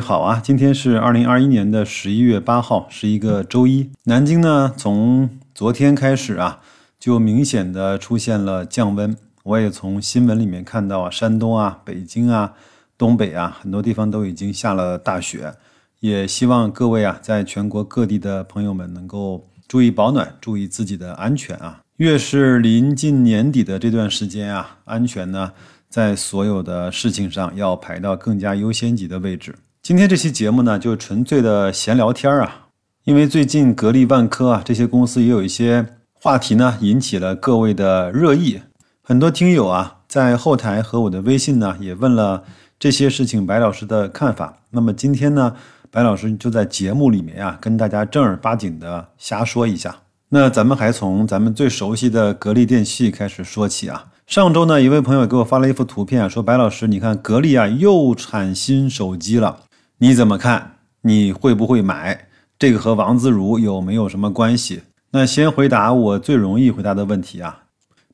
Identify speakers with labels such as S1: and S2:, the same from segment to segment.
S1: 好啊，今天是二零二一年的十一月八号，是一个周一。南京呢，从昨天开始啊，就明显的出现了降温。我也从新闻里面看到啊，山东啊、北京啊、东北啊，很多地方都已经下了大雪。也希望各位啊，在全国各地的朋友们能够注意保暖，注意自己的安全啊。越是临近年底的这段时间啊，安全呢。在所有的事情上要排到更加优先级的位置。今天这期节目呢，就纯粹的闲聊天啊，因为最近格力、万科啊这些公司也有一些话题呢，引起了各位的热议。很多听友啊，在后台和我的微信呢，也问了这些事情白老师的看法。那么今天呢，白老师就在节目里面啊，跟大家正儿八经的瞎说一下。那咱们还从咱们最熟悉的格力电器开始说起啊。上周呢，一位朋友给我发了一幅图片，说：“白老师，你看格力啊又产新手机了，你怎么看？你会不会买？这个和王自如有没有什么关系？”那先回答我最容易回答的问题啊，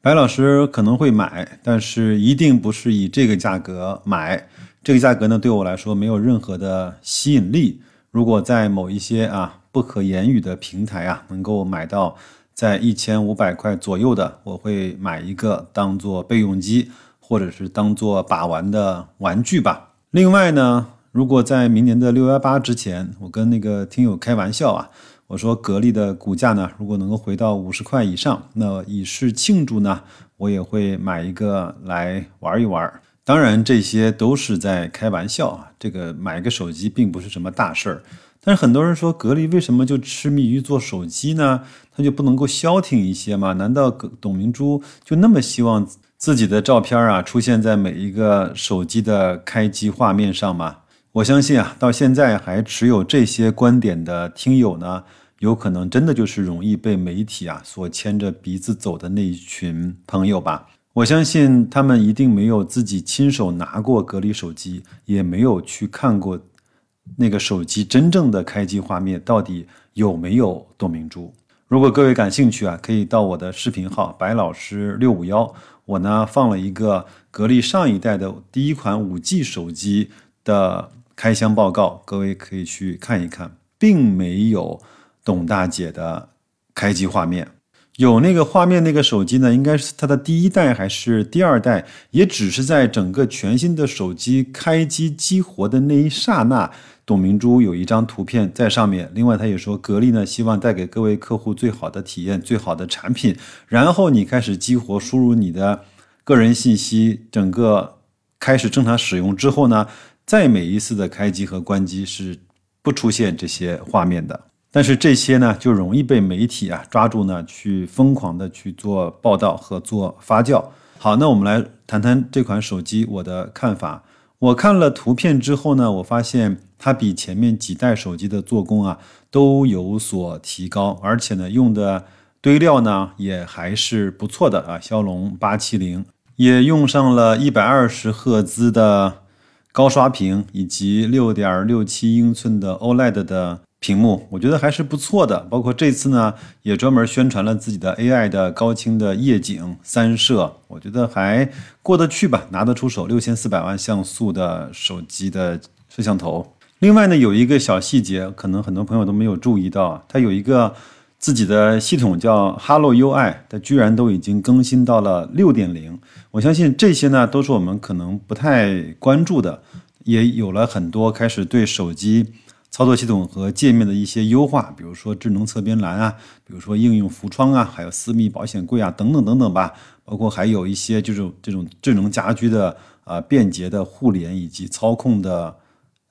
S1: 白老师可能会买，但是一定不是以这个价格买。这个价格呢，对我来说没有任何的吸引力。如果在某一些啊不可言语的平台啊，能够买到。在一千五百块左右的，我会买一个当做备用机，或者是当做把玩的玩具吧。另外呢，如果在明年的六幺八之前，我跟那个听友开玩笑啊，我说格力的股价呢，如果能够回到五十块以上，那以示庆祝呢，我也会买一个来玩一玩。当然，这些都是在开玩笑啊，这个买个手机并不是什么大事儿。但是很多人说格力为什么就痴迷于做手机呢？他就不能够消停一些吗？难道董明珠就那么希望自己的照片啊出现在每一个手机的开机画面上吗？我相信啊，到现在还持有这些观点的听友呢，有可能真的就是容易被媒体啊所牵着鼻子走的那一群朋友吧。我相信他们一定没有自己亲手拿过格力手机，也没有去看过。那个手机真正的开机画面到底有没有董明珠？如果各位感兴趣啊，可以到我的视频号白老师六五幺，我呢放了一个格力上一代的第一款五 G 手机的开箱报告，各位可以去看一看，并没有董大姐的开机画面。有那个画面，那个手机呢，应该是它的第一代还是第二代？也只是在整个全新的手机开机激活的那一刹那，董明珠有一张图片在上面。另外，他也说，格力呢希望带给各位客户最好的体验、最好的产品。然后你开始激活，输入你的个人信息，整个开始正常使用之后呢，再每一次的开机和关机是不出现这些画面的。但是这些呢，就容易被媒体啊抓住呢，去疯狂的去做报道和做发酵。好，那我们来谈谈这款手机我的看法。我看了图片之后呢，我发现它比前面几代手机的做工啊都有所提高，而且呢用的堆料呢也还是不错的啊。骁龙八七零也用上了一百二十赫兹的高刷屏，以及六点六七英寸的 OLED 的。屏幕我觉得还是不错的，包括这次呢也专门宣传了自己的 AI 的高清的夜景三摄，我觉得还过得去吧，拿得出手。六千四百万像素的手机的摄像头。另外呢，有一个小细节，可能很多朋友都没有注意到，它有一个自己的系统叫 Hello UI，它居然都已经更新到了六点零。我相信这些呢都是我们可能不太关注的，也有了很多开始对手机。操作系统和界面的一些优化，比如说智能侧边栏啊，比如说应用浮窗啊，还有私密保险柜啊，等等等等吧。包括还有一些就是这种智能家居的啊便捷的互联以及操控的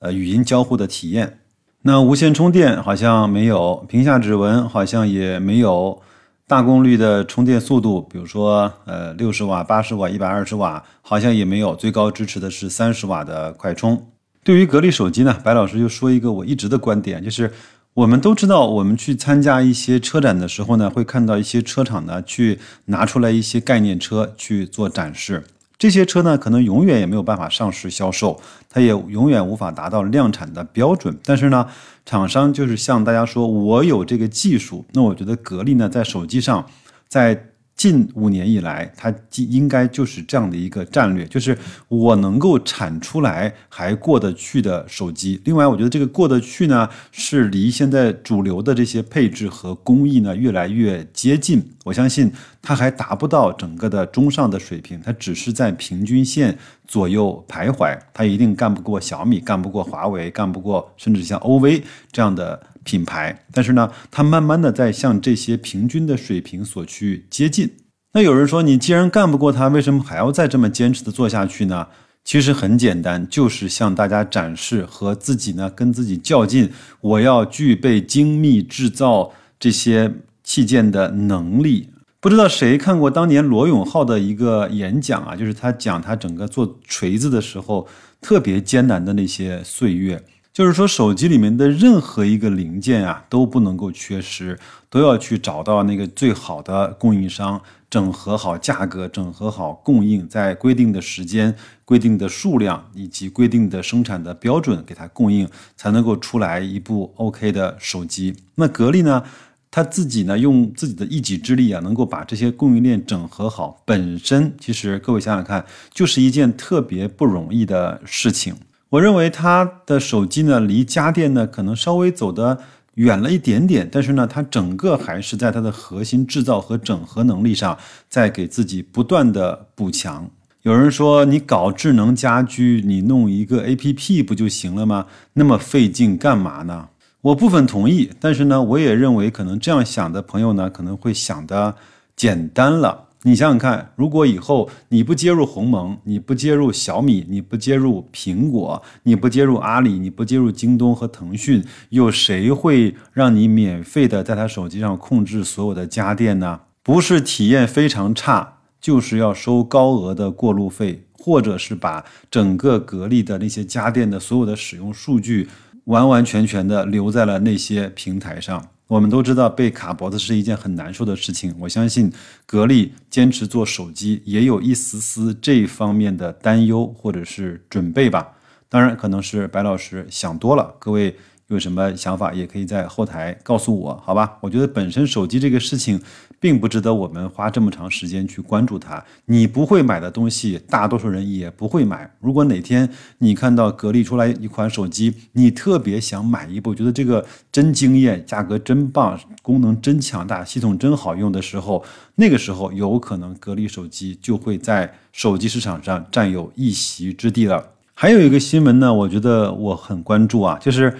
S1: 呃语音交互的体验。那无线充电好像没有，屏下指纹好像也没有，大功率的充电速度，比如说呃六十瓦、八十瓦、一百二十瓦好像也没有，最高支持的是三十瓦的快充。对于格力手机呢，白老师就说一个我一直的观点，就是我们都知道，我们去参加一些车展的时候呢，会看到一些车厂呢去拿出来一些概念车去做展示。这些车呢，可能永远也没有办法上市销售，它也永远无法达到量产的标准。但是呢，厂商就是向大家说，我有这个技术。那我觉得格力呢，在手机上，在近五年以来，它应该就是这样的一个战略，就是我能够产出来还过得去的手机。另外，我觉得这个过得去呢，是离现在主流的这些配置和工艺呢越来越接近。我相信它还达不到整个的中上的水平，它只是在平均线左右徘徊。它一定干不过小米，干不过华为，干不过 甚至像 OV 这样的。品牌，但是呢，它慢慢的在向这些平均的水平所去接近。那有人说，你既然干不过它，为什么还要再这么坚持的做下去呢？其实很简单，就是向大家展示和自己呢跟自己较劲，我要具备精密制造这些器件的能力。不知道谁看过当年罗永浩的一个演讲啊，就是他讲他整个做锤子的时候特别艰难的那些岁月。就是说，手机里面的任何一个零件啊，都不能够缺失，都要去找到那个最好的供应商，整合好价格，整合好供应，在规定的时间、规定的数量以及规定的生产的标准给它供应，才能够出来一部 OK 的手机。那格力呢，他自己呢，用自己的一己之力啊，能够把这些供应链整合好，本身其实各位想想看，就是一件特别不容易的事情。我认为它的手机呢，离家电呢可能稍微走得远了一点点，但是呢，它整个还是在它的核心制造和整合能力上，在给自己不断的补强。有人说，你搞智能家居，你弄一个 APP 不就行了吗？那么费劲干嘛呢？我部分同意，但是呢，我也认为可能这样想的朋友呢，可能会想的简单了。你想想看，如果以后你不接入鸿蒙，你不接入小米，你不接入苹果，你不接入阿里，你不接入京东和腾讯，有谁会让你免费的在他手机上控制所有的家电呢？不是体验非常差，就是要收高额的过路费，或者是把整个格力的那些家电的所有的使用数据完完全全的留在了那些平台上。我们都知道被卡脖子是一件很难受的事情，我相信格力坚持做手机也有一丝丝这方面的担忧或者是准备吧。当然，可能是白老师想多了，各位。有什么想法也可以在后台告诉我，好吧？我觉得本身手机这个事情，并不值得我们花这么长时间去关注它。你不会买的东西，大多数人也不会买。如果哪天你看到格力出来一款手机，你特别想买一部，觉得这个真惊艳，价格真棒，功能真强大，系统真好用的时候，那个时候有可能格力手机就会在手机市场上占有一席之地了。还有一个新闻呢，我觉得我很关注啊，就是。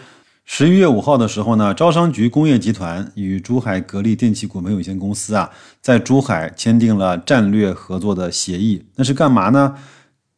S1: 十一月五号的时候呢，招商局工业集团与珠海格力电器股份有限公司啊，在珠海签订了战略合作的协议。那是干嘛呢？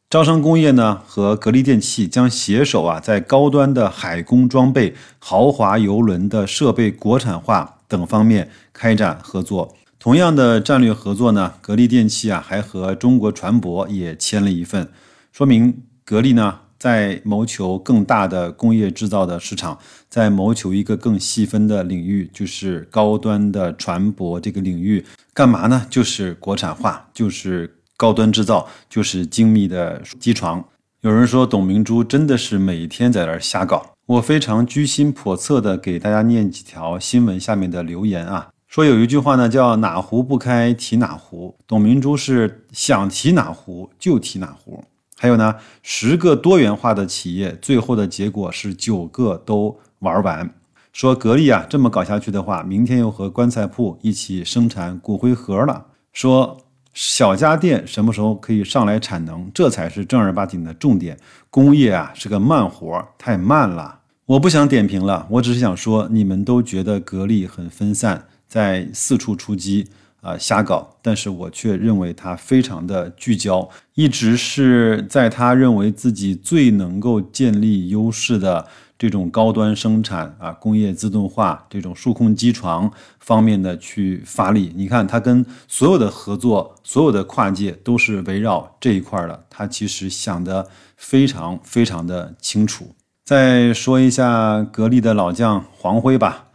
S1: 招商工业呢和格力电器将携手啊，在高端的海工装备、豪华游轮的设备国产化等方面开展合作。同样的战略合作呢，格力电器啊还和中国船舶也签了一份，说明格力呢。在谋求更大的工业制造的市场，在谋求一个更细分的领域，就是高端的船舶这个领域，干嘛呢？就是国产化，就是高端制造，就是精密的机床。有人说董明珠真的是每天在那儿瞎搞，我非常居心叵测的给大家念几条新闻下面的留言啊，说有一句话呢叫哪壶不开提哪壶，董明珠是想提哪壶就提哪壶。还有呢，十个多元化的企业，最后的结果是九个都玩完。说格力啊，这么搞下去的话，明天又和棺材铺一起生产骨灰盒了。说小家电什么时候可以上来产能，这才是正儿八经的重点。工业啊是个慢活，太慢了。我不想点评了，我只是想说，你们都觉得格力很分散，在四处出击。啊，瞎搞！但是我却认为他非常的聚焦，一直是在他认为自己最能够建立优势的这种高端生产啊，工业自动化这种数控机床方面的去发力。你看，他跟所有的合作，所有的跨界都是围绕这一块的。他其实想的非常非常的清楚。再说一下格力的老将黄辉吧。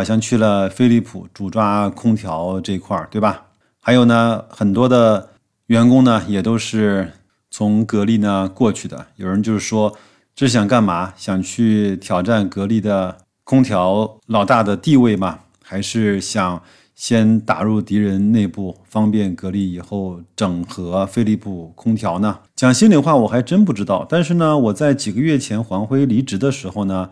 S1: 好像去了飞利浦主抓空调这块儿，对吧？还有呢，很多的员工呢也都是从格力呢过去的。有人就是说，这是想干嘛？想去挑战格力的空调老大的地位吗？还是想先打入敌人内部，方便格力以后整合飞利浦空调呢？讲心里话，我还真不知道。但是呢，我在几个月前黄辉离职的时候呢，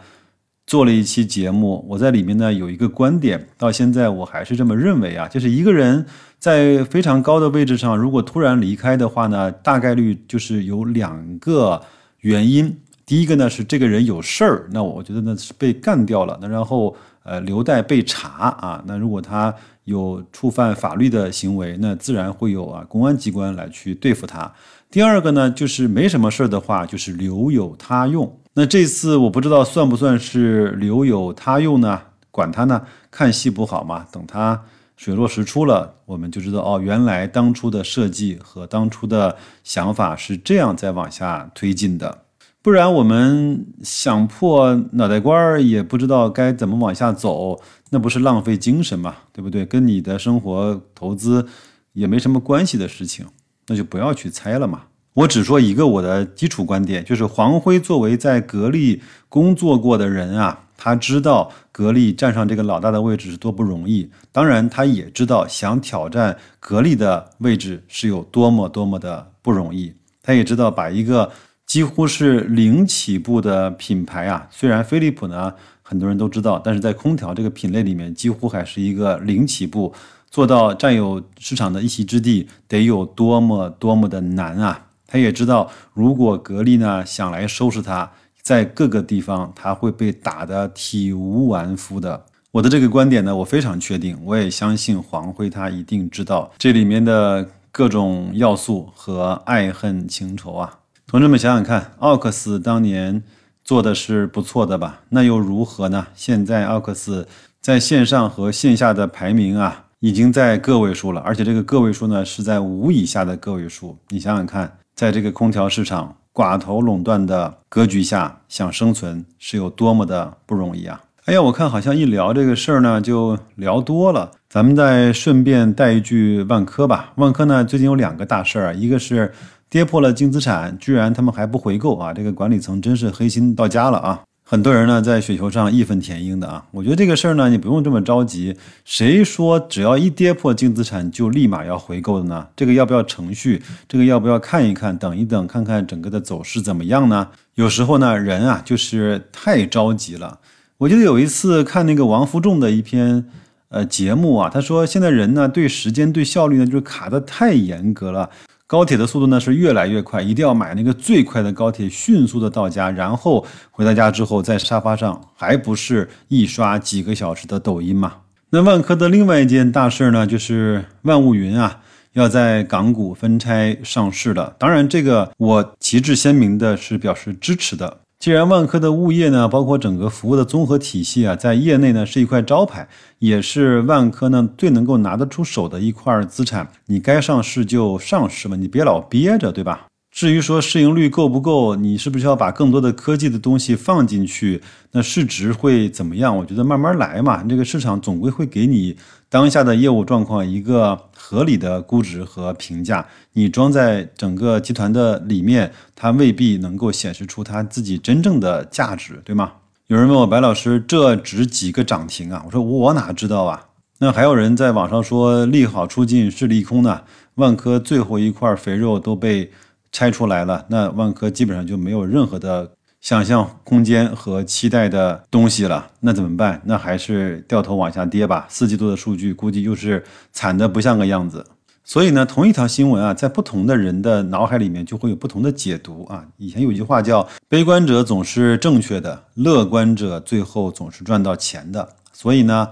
S1: 做了一期节目，我在里面呢有一个观点，到现在我还是这么认为啊，就是一个人在非常高的位置上，如果突然离开的话呢，大概率就是有两个原因。第一个呢是这个人有事儿，那我觉得那是被干掉了，那然后呃留待被查啊。那如果他有触犯法律的行为，那自然会有啊公安机关来去对付他。第二个呢，就是没什么事儿的话，就是留有他用。那这次我不知道算不算是留有他用呢？管他呢，看戏不好嘛。等他水落石出了，我们就知道哦，原来当初的设计和当初的想法是这样在往下推进的。不然我们想破脑袋瓜儿也不知道该怎么往下走，那不是浪费精神嘛？对不对？跟你的生活投资也没什么关系的事情，那就不要去猜了嘛。我只说一个我的基础观点，就是黄辉作为在格力工作过的人啊，他知道格力站上这个老大的位置是多不容易。当然，他也知道想挑战格力的位置是有多么多么的不容易。他也知道把一个。几乎是零起步的品牌啊，虽然飞利浦呢很多人都知道，但是在空调这个品类里面，几乎还是一个零起步，做到占有市场的一席之地，得有多么多么的难啊！他也知道，如果格力呢想来收拾他，在各个地方他会被打得体无完肤的。我的这个观点呢，我非常确定，我也相信黄辉他一定知道这里面的各种要素和爱恨情仇啊。同志们想想看，奥克斯当年做的是不错的吧？那又如何呢？现在奥克斯在线上和线下的排名啊，已经在个位数了，而且这个个位数呢是在五以下的个位数。你想想看，在这个空调市场寡头垄断的格局下，想生存是有多么的不容易啊！哎呀，我看好像一聊这个事儿呢，就聊多了。咱们再顺便带一句万科吧。万科呢，最近有两个大事儿，一个是。跌破了净资产，居然他们还不回购啊！这个管理层真是黑心到家了啊！很多人呢在雪球上义愤填膺的啊！我觉得这个事儿呢，你不用这么着急。谁说只要一跌破净资产就立马要回购的呢？这个要不要程序？这个要不要看一看？等一等，看看整个的走势怎么样呢？有时候呢，人啊就是太着急了。我记得有一次看那个王福重的一篇呃节目啊，他说现在人呢对时间对效率呢就是卡的太严格了。高铁的速度呢是越来越快，一定要买那个最快的高铁，迅速的到家，然后回到家之后在沙发上还不是一刷几个小时的抖音嘛？那万科的另外一件大事呢，就是万物云啊要在港股分拆上市了。当然，这个我旗帜鲜明的是表示支持的。既然万科的物业呢，包括整个服务的综合体系啊，在业内呢是一块招牌，也是万科呢最能够拿得出手的一块资产，你该上市就上市嘛，你别老憋着，对吧？至于说市盈率够不够，你是不是要把更多的科技的东西放进去？那市值会怎么样？我觉得慢慢来嘛，这个市场总归会给你当下的业务状况一个合理的估值和评价。你装在整个集团的里面，它未必能够显示出它自己真正的价值，对吗？有人问我白老师，这值几个涨停啊？我说我哪知道啊？那还有人在网上说利好出尽是利空呢？万科最后一块肥肉都被。拆出来了，那万科基本上就没有任何的想象空间和期待的东西了。那怎么办？那还是掉头往下跌吧。四季度的数据估计又是惨的不像个样子。所以呢，同一条新闻啊，在不同的人的脑海里面就会有不同的解读啊。以前有一句话叫“悲观者总是正确的，乐观者最后总是赚到钱的”。所以呢，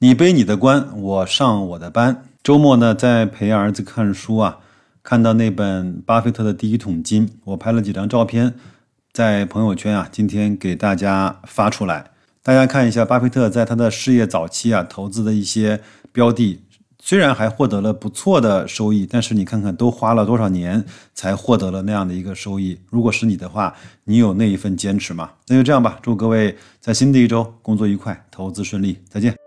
S1: 你背你的关，我上我的班。周末呢，在陪儿子看书啊。看到那本巴菲特的第一桶金，我拍了几张照片，在朋友圈啊，今天给大家发出来，大家看一下巴菲特在他的事业早期啊投资的一些标的，虽然还获得了不错的收益，但是你看看都花了多少年才获得了那样的一个收益？如果是你的话，你有那一份坚持吗？那就这样吧，祝各位在新的一周工作愉快，投资顺利，再见。